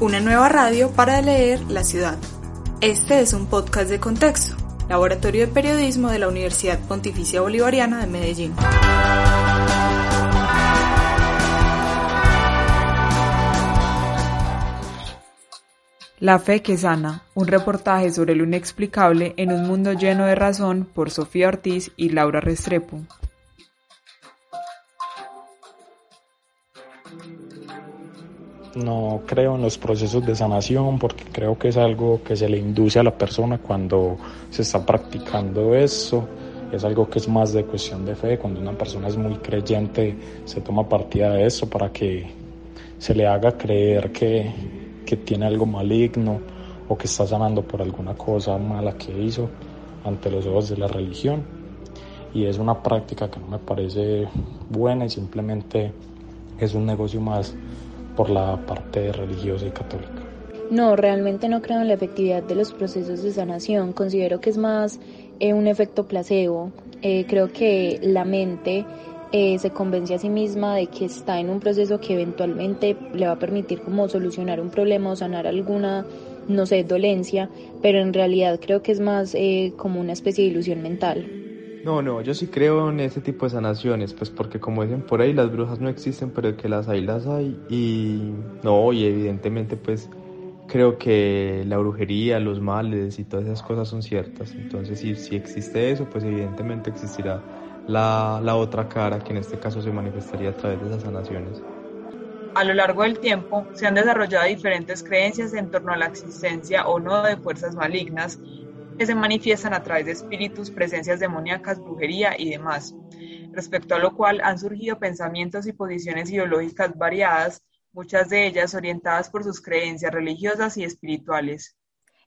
Una nueva radio para leer la ciudad. Este es un podcast de contexto, Laboratorio de Periodismo de la Universidad Pontificia Bolivariana de Medellín. La fe que sana, un reportaje sobre lo inexplicable en un mundo lleno de razón por Sofía Ortiz y Laura Restrepo. No creo en los procesos de sanación porque creo que es algo que se le induce a la persona cuando se está practicando eso. Es algo que es más de cuestión de fe. Cuando una persona es muy creyente, se toma partida de eso para que se le haga creer que, que tiene algo maligno o que está sanando por alguna cosa mala que hizo ante los ojos de la religión. Y es una práctica que no me parece buena y simplemente es un negocio más por la parte religiosa y católica. No, realmente no creo en la efectividad de los procesos de sanación. Considero que es más eh, un efecto placebo. Eh, creo que la mente eh, se convence a sí misma de que está en un proceso que eventualmente le va a permitir como solucionar un problema o sanar alguna, no sé, dolencia, pero en realidad creo que es más como una especie de ilusión mental. No, no, yo sí creo en ese tipo de sanaciones, pues porque como dicen por ahí, las brujas no existen, pero que las hay, las hay. Y no, y evidentemente pues creo que la brujería, los males y todas esas cosas son ciertas. Entonces si, si existe eso, pues evidentemente existirá la, la otra cara, que en este caso se manifestaría a través de esas sanaciones. A lo largo del tiempo se han desarrollado diferentes creencias en torno a la existencia o no de fuerzas malignas que se manifiestan a través de espíritus, presencias demoníacas, brujería y demás, respecto a lo cual han surgido pensamientos y posiciones ideológicas variadas, muchas de ellas orientadas por sus creencias religiosas y espirituales.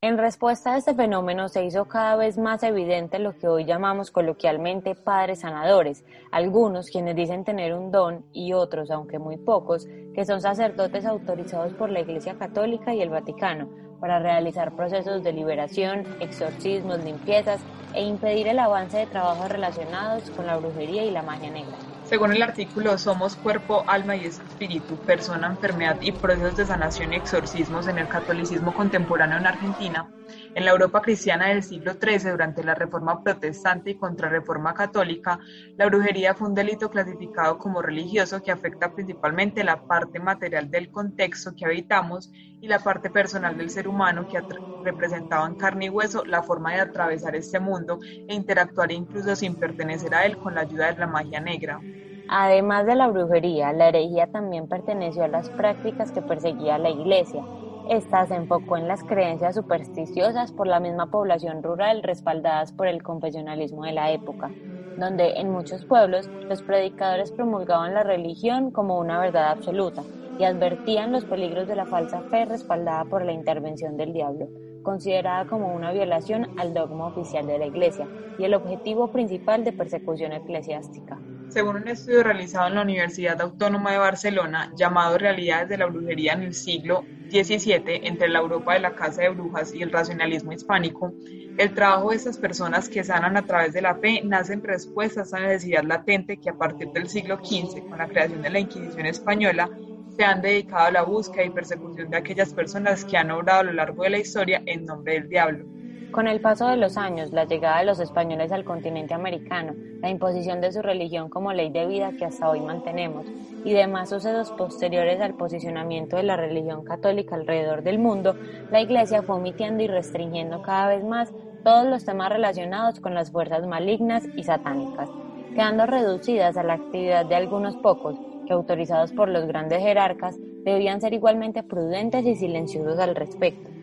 En respuesta a este fenómeno se hizo cada vez más evidente lo que hoy llamamos coloquialmente padres sanadores, algunos quienes dicen tener un don y otros, aunque muy pocos, que son sacerdotes autorizados por la Iglesia Católica y el Vaticano para realizar procesos de liberación, exorcismos, limpiezas e impedir el avance de trabajos relacionados con la brujería y la magia negra. Según el artículo Somos cuerpo, alma y espíritu, persona, enfermedad y procesos de sanación y exorcismos en el catolicismo contemporáneo en Argentina, en la Europa cristiana del siglo XIII, durante la Reforma Protestante y Contrarreforma Católica, la brujería fue un delito clasificado como religioso que afecta principalmente la parte material del contexto que habitamos y la parte personal del ser humano que representaba en carne y hueso la forma de atravesar este mundo e interactuar incluso sin pertenecer a él con la ayuda de la magia negra. Además de la brujería, la herejía también perteneció a las prácticas que perseguía la Iglesia. Esta se enfocó en las creencias supersticiosas por la misma población rural respaldadas por el confesionalismo de la época, donde en muchos pueblos los predicadores promulgaban la religión como una verdad absoluta y advertían los peligros de la falsa fe respaldada por la intervención del diablo, considerada como una violación al dogma oficial de la Iglesia y el objetivo principal de persecución eclesiástica. Según un estudio realizado en la Universidad Autónoma de Barcelona llamado Realidades de la Brujería en el siglo XVII entre la Europa de la Casa de Brujas y el racionalismo hispánico, el trabajo de estas personas que sanan a través de la fe nace en respuesta a esta necesidad latente que a partir del siglo XV, con la creación de la Inquisición española, se han dedicado a la búsqueda y persecución de aquellas personas que han obrado a lo largo de la historia en nombre del diablo. Con el paso de los años, la llegada de los españoles al continente americano, la imposición de su religión como ley de vida que hasta hoy mantenemos, y demás sucesos posteriores al posicionamiento de la religión católica alrededor del mundo, la Iglesia fue omitiendo y restringiendo cada vez más todos los temas relacionados con las fuerzas malignas y satánicas, quedando reducidas a la actividad de algunos pocos, que autorizados por los grandes jerarcas debían ser igualmente prudentes y silenciosos al respecto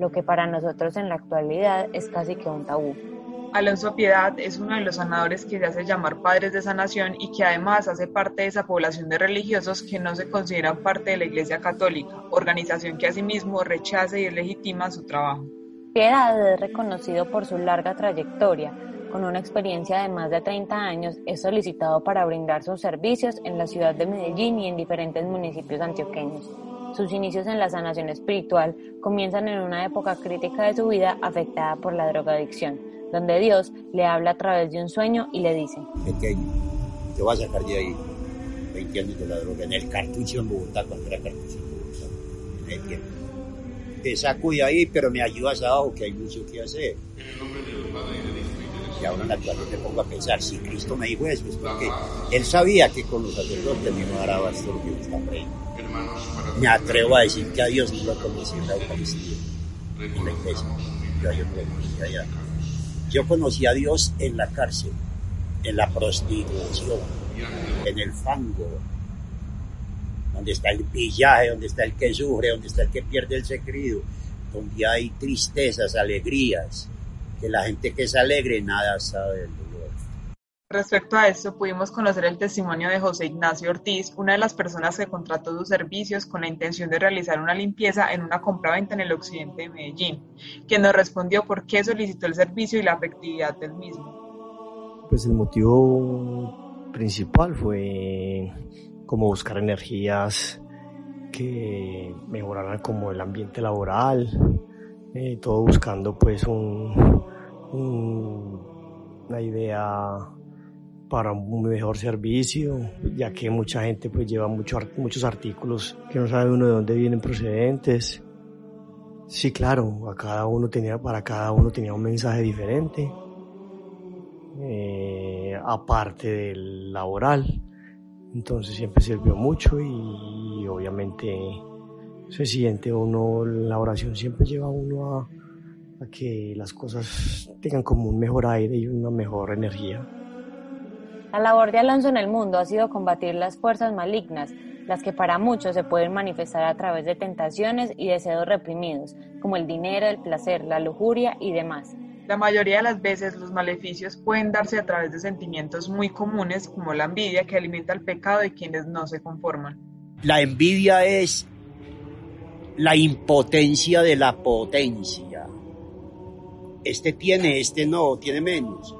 lo que para nosotros en la actualidad es casi que un tabú. Alonso Piedad es uno de los sanadores que se hace llamar padres de sanación y que además hace parte de esa población de religiosos que no se consideran parte de la Iglesia Católica, organización que asimismo rechaza y deslegitima su trabajo. Piedad es reconocido por su larga trayectoria. Con una experiencia de más de 30 años, es solicitado para brindar sus servicios en la ciudad de Medellín y en diferentes municipios antioqueños. Sus inicios en la sanación espiritual comienzan en una época crítica de su vida afectada por la drogadicción, donde Dios le habla a través de un sueño y le dice, Pequeño, te voy a sacar de ahí 20 años de la droga, en el cartucho en Bogotá, cuando era cartucho en Bogotá, en el tiempo. Te saco de ahí, pero me ayudas abajo, que hay mucho que hacer. Y ahora en la actualidad te pongo a pensar, si Cristo me dijo eso, es porque Él sabía que con los sacerdotes me iba a dar abasto lo que está Me atrevo a decir que a Dios no lo conocí en la Eucaristía, en la iglesia. Yo lo conocí allá. Yo conocí a Dios en la cárcel, en la prostitución, en el fango, donde está el pillaje, donde está el que sufre, donde está el que pierde el secreto, donde hay tristezas, alegrías, que la gente que es alegre nada sabe. Respecto a esto, pudimos conocer el testimonio de José Ignacio Ortiz, una de las personas que contrató sus servicios con la intención de realizar una limpieza en una compraventa en el occidente de Medellín, quien nos respondió por qué solicitó el servicio y la efectividad del mismo. Pues el motivo principal fue como buscar energías que mejoraran como el ambiente laboral, eh, todo buscando pues un, una idea para un mejor servicio, ya que mucha gente pues lleva mucho, muchos artículos que no sabe uno de dónde vienen procedentes. Sí, claro, a cada uno tenía, para cada uno tenía un mensaje diferente, eh, aparte del laboral. Entonces siempre sirvió mucho y, obviamente se siente uno, la oración siempre lleva a uno a, a que las cosas tengan como un mejor aire y una mejor energía. La labor de Alonso en el mundo ha sido combatir las fuerzas malignas, las que para muchos se pueden manifestar a través de tentaciones y deseos reprimidos, como el dinero, el placer, la lujuria y demás. La mayoría de las veces los maleficios pueden darse a través de sentimientos muy comunes como la envidia que alimenta el pecado de quienes no se conforman. La envidia es la impotencia de la potencia este tiene, este no, tiene menos.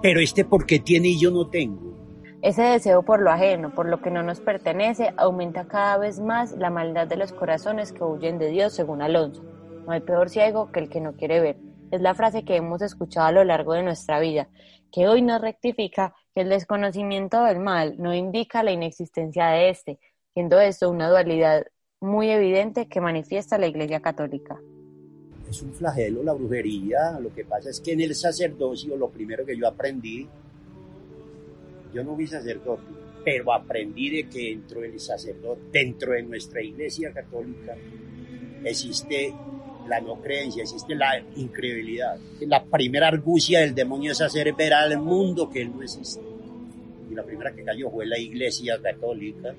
Pero este porque tiene y yo no tengo. Ese deseo por lo ajeno, por lo que no nos pertenece, aumenta cada vez más la maldad de los corazones que huyen de Dios, según Alonso. No hay peor ciego que el que no quiere ver. Es la frase que hemos escuchado a lo largo de nuestra vida, que hoy nos rectifica que el desconocimiento del mal no indica la inexistencia de éste, siendo esto una dualidad muy evidente que manifiesta la Iglesia Católica es un flagelo la brujería. Lo que pasa es que en el sacerdocio lo primero que yo aprendí, yo no vi sacerdote, pero aprendí de que dentro del sacerdote, dentro de nuestra iglesia católica, existe la no creencia, existe la incredulidad. La primera argucia del demonio es hacer ver al mundo que él no existe. Y la primera que cayó fue la iglesia católica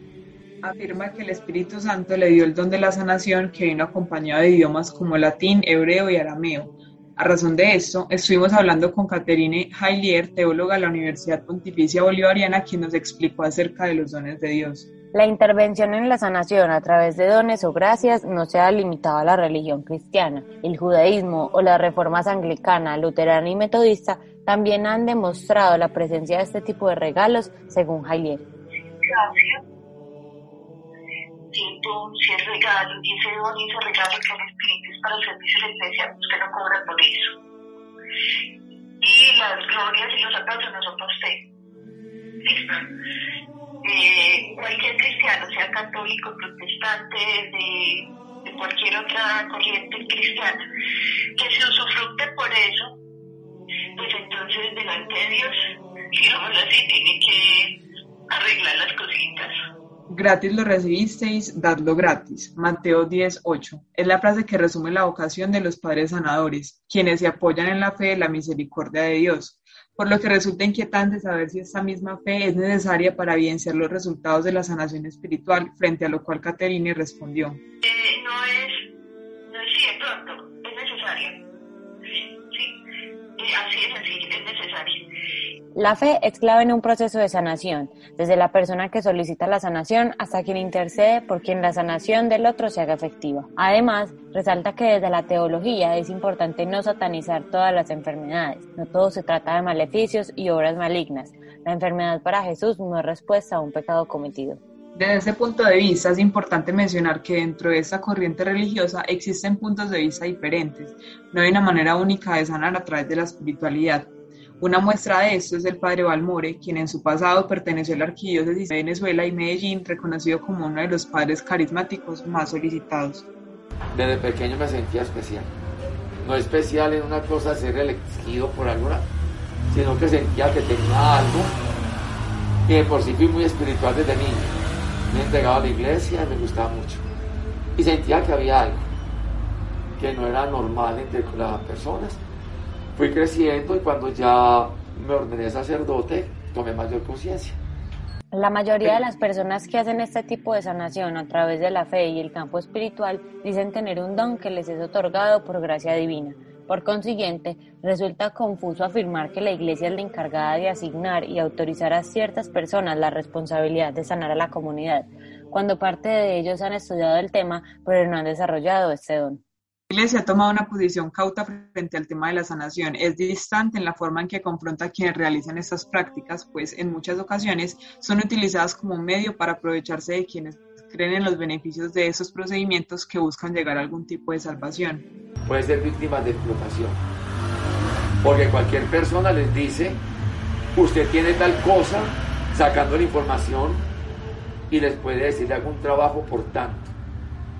afirma que el Espíritu Santo le dio el don de la sanación que vino acompañado de idiomas como latín, hebreo y arameo. A razón de esto, estuvimos hablando con Caterine Hailier, teóloga de la Universidad Pontificia Bolivariana, quien nos explicó acerca de los dones de Dios. La intervención en la sanación a través de dones o gracias no se ha limitado a la religión cristiana. El judaísmo o las reformas anglicana, luterana y metodista también han demostrado la presencia de este tipo de regalos, según Hailier. Gracias si es regalo y ese don y ese regalo que el Espíritu es para el servicio de la iglesia, usted no cobra por eso. Y las glorias y los aplausos no son para usted. ¿Listo? Eh, cualquier cristiano, sea católico, protestante, de, cualquier otra corriente cristiana, que se usufructe por eso, pues entonces delante de Dios, digámoslo así, tiene que arreglar las cositas Gratis lo recibisteis, dadlo gratis. Mateo 10:8. Es la frase que resume la vocación de los padres sanadores, quienes se apoyan en la fe de la misericordia de Dios. Por lo que resulta inquietante saber si esta misma fe es necesaria para evidenciar los resultados de la sanación espiritual, frente a lo cual Caterine respondió. La fe es clave en un proceso de sanación, desde la persona que solicita la sanación hasta quien intercede por quien la sanación del otro se haga efectiva. Además, resalta que desde la teología es importante no satanizar todas las enfermedades. No todo se trata de maleficios y obras malignas. La enfermedad para Jesús no es respuesta a un pecado cometido. Desde ese punto de vista es importante mencionar que dentro de esta corriente religiosa existen puntos de vista diferentes. No hay una manera única de sanar a través de la espiritualidad. Una muestra de esto es el padre Balmore, quien en su pasado perteneció a la arquidiócesis de Venezuela y Medellín, reconocido como uno de los padres carismáticos más solicitados. Desde pequeño me sentía especial. No especial en una cosa ser elegido por alguna, sino que sentía que tenía algo y por sí fui muy espiritual desde niño me entregaba a la iglesia, me gustaba mucho. Y sentía que había algo que no era normal entre las personas. Fui creciendo y cuando ya me ordené sacerdote, tomé mayor conciencia. La mayoría de las personas que hacen este tipo de sanación a través de la fe y el campo espiritual dicen tener un don que les es otorgado por gracia divina. Por consiguiente, resulta confuso afirmar que la Iglesia es la encargada de asignar y autorizar a ciertas personas la responsabilidad de sanar a la comunidad, cuando parte de ellos han estudiado el tema pero no han desarrollado este don. Iglesia ha tomado una posición cauta frente al tema de la sanación. Es distante en la forma en que confronta a quienes realizan estas prácticas, pues en muchas ocasiones son utilizadas como un medio para aprovecharse de quienes creen en los beneficios de esos procedimientos que buscan llegar a algún tipo de salvación. Pueden ser víctimas de explotación, porque cualquier persona les dice, usted tiene tal cosa, sacando la información y les puede decir algún trabajo por tanto.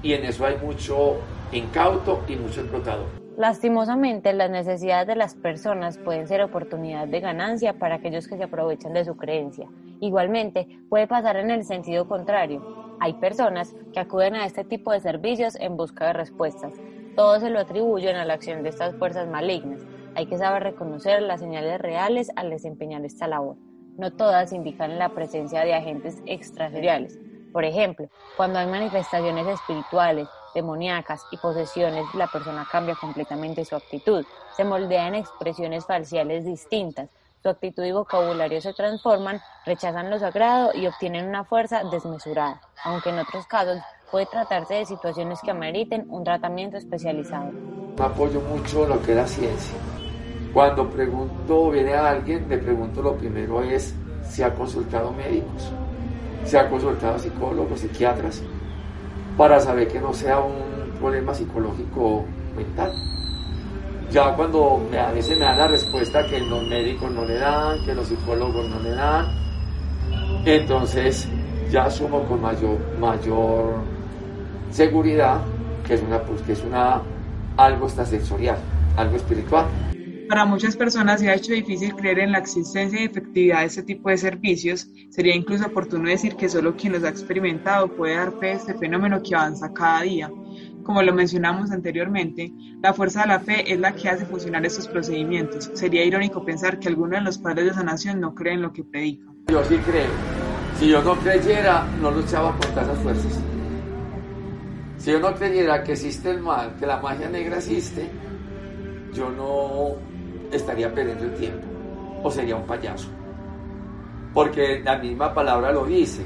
Y en eso hay mucho incauto y mucho explotador. Lastimosamente, las necesidades de las personas pueden ser oportunidad de ganancia para aquellos que se aprovechan de su creencia. Igualmente, puede pasar en el sentido contrario. Hay personas que acuden a este tipo de servicios en busca de respuestas. Todos se lo atribuyen a la acción de estas fuerzas malignas. Hay que saber reconocer las señales reales al desempeñar esta labor. No todas indican la presencia de agentes extrasensoriales. Por ejemplo, cuando hay manifestaciones espirituales, demoníacas y posesiones, la persona cambia completamente su actitud, se moldea en expresiones faciales distintas, su actitud y vocabulario se transforman, rechazan lo sagrado y obtienen una fuerza desmesurada, aunque en otros casos puede tratarse de situaciones que ameriten un tratamiento especializado. Apoyo mucho lo que es la ciencia. Cuando pregunto, viene a alguien, le pregunto lo primero es si ha consultado médicos, si ha consultado psicólogos, psiquiatras, para saber que no sea un problema psicológico mental ya cuando a veces me dan la respuesta que los médicos no le dan, que los psicólogos no le dan, entonces ya asumo con mayor, mayor seguridad que es una, pues, que es una algo extrasensorial, algo espiritual. Para muchas personas se ha hecho difícil creer en la existencia y efectividad de este tipo de servicios. Sería incluso oportuno decir que solo quien los ha experimentado puede dar fe a este fenómeno que avanza cada día. Como lo mencionamos anteriormente, la fuerza de la fe es la que hace funcionar estos procedimientos. Sería irónico pensar que algunos de los padres de sanación no creen lo que predican. Yo sí creo. Si yo no creyera, no luchaba contra esas fuerzas. Si yo no creyera que existe el mal, que la magia negra existe, yo no estaría perdiendo el tiempo o sería un payaso. Porque la misma palabra lo dice.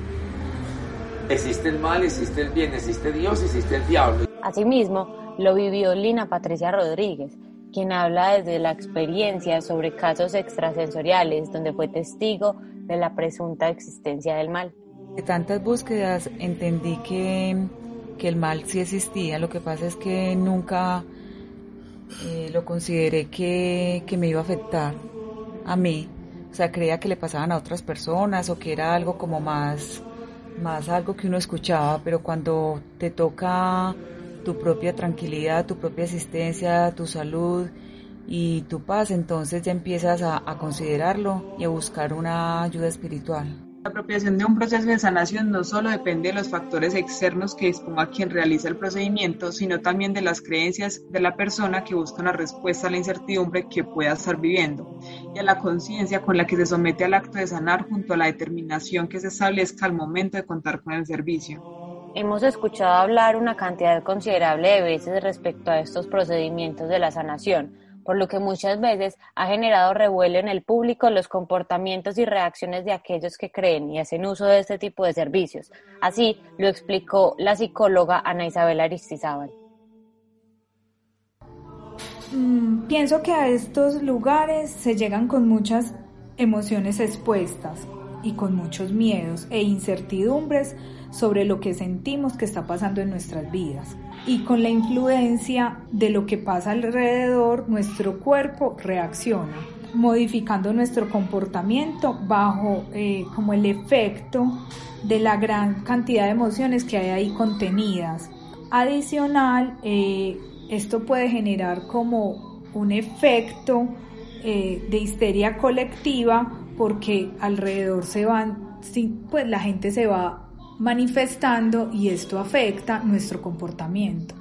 Existe el mal, existe el bien, existe Dios, existe el diablo. Asimismo, lo vivió Lina Patricia Rodríguez, quien habla desde la experiencia sobre casos extrasensoriales donde fue testigo de la presunta existencia del mal. De tantas búsquedas entendí que, que el mal sí existía, lo que pasa es que nunca eh, lo consideré que, que me iba a afectar a mí. O sea, creía que le pasaban a otras personas o que era algo como más, más algo que uno escuchaba, pero cuando te toca tu propia tranquilidad, tu propia asistencia, tu salud y tu paz, entonces ya empiezas a, considerarlo y a buscar una ayuda espiritual. La apropiación de un proceso de sanación no solo depende de los factores externos que disponga quien realiza el procedimiento, sino también de las creencias de la persona que busca una respuesta a la incertidumbre que pueda estar viviendo y a la conciencia con la que se somete al acto de sanar junto a la determinación que se establezca al momento de contar con el servicio. Hemos escuchado hablar una cantidad considerable de veces respecto a estos procedimientos de la sanación. Por lo que muchas veces ha generado revuelo en el público los comportamientos y reacciones de aquellos que creen y hacen uso de este tipo de servicios. Así lo explicó la psicóloga Ana Isabel Aristizábal. Mm, pienso que a estos lugares se llegan con muchas emociones expuestas y con muchos miedos e incertidumbres sobre lo que sentimos que está pasando en nuestras vidas. Y con la influencia de lo que pasa alrededor, nuestro cuerpo reacciona, modificando nuestro comportamiento bajo eh, como el efecto de la gran cantidad de emociones que hay ahí contenidas. Adicional, eh, esto puede generar como un efecto eh, de histeria colectiva porque alrededor se van, pues la gente se va manifestando y esto afecta nuestro comportamiento.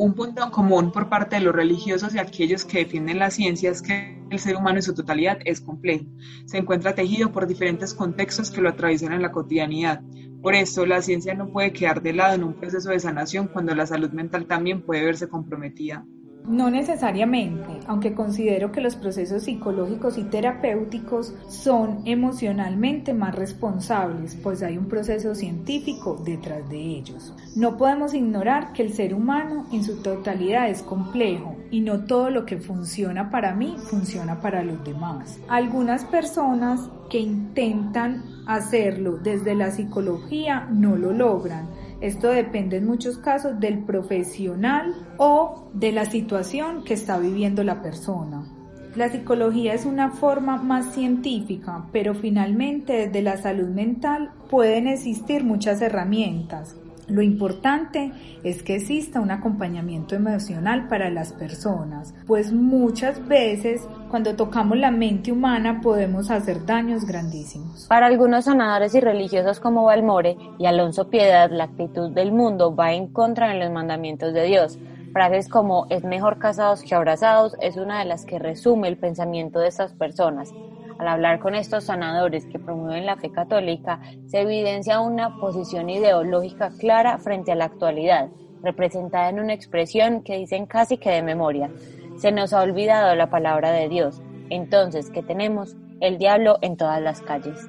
Un punto en común por parte de los religiosos y aquellos que defienden la ciencia es que el ser humano en su totalidad es complejo. Se encuentra tejido por diferentes contextos que lo atraviesan en la cotidianidad. Por eso, la ciencia no puede quedar de lado en un proceso de sanación cuando la salud mental también puede verse comprometida. No necesariamente, aunque considero que los procesos psicológicos y terapéuticos son emocionalmente más responsables, pues hay un proceso científico detrás de ellos. No podemos ignorar que el ser humano en su totalidad es complejo y no todo lo que funciona para mí funciona para los demás. Algunas personas que intentan hacerlo desde la psicología no lo logran esto depende en muchos casos del profesional o de la situación que está viviendo la persona. La psicología es una forma más científica, pero finalmente desde la salud mental pueden existir muchas herramientas lo importante es que exista un acompañamiento emocional para las personas, pues muchas veces cuando tocamos la mente humana podemos hacer daños grandísimos. Para algunos sanadores y religiosos como Balmore y Alonso Piedad, la actitud del mundo va en contra de los mandamientos de Dios. Frases como es mejor casados que abrazados es una de las que resume el pensamiento de estas personas. Al hablar con estos sanadores que promueven la fe católica, se evidencia una posición ideológica clara frente a la actualidad, representada en una expresión que dicen casi que de memoria. Se nos ha olvidado la palabra de Dios. Entonces, ¿qué tenemos? El diablo en todas las calles.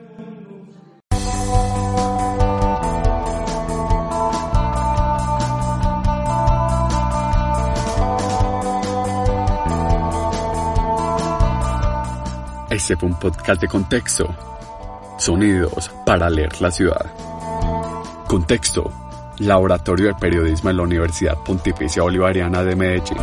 Este fue un podcast de contexto. Sonidos para leer la ciudad. Contexto. Laboratorio de Periodismo en la Universidad Pontificia Bolivariana de Medellín.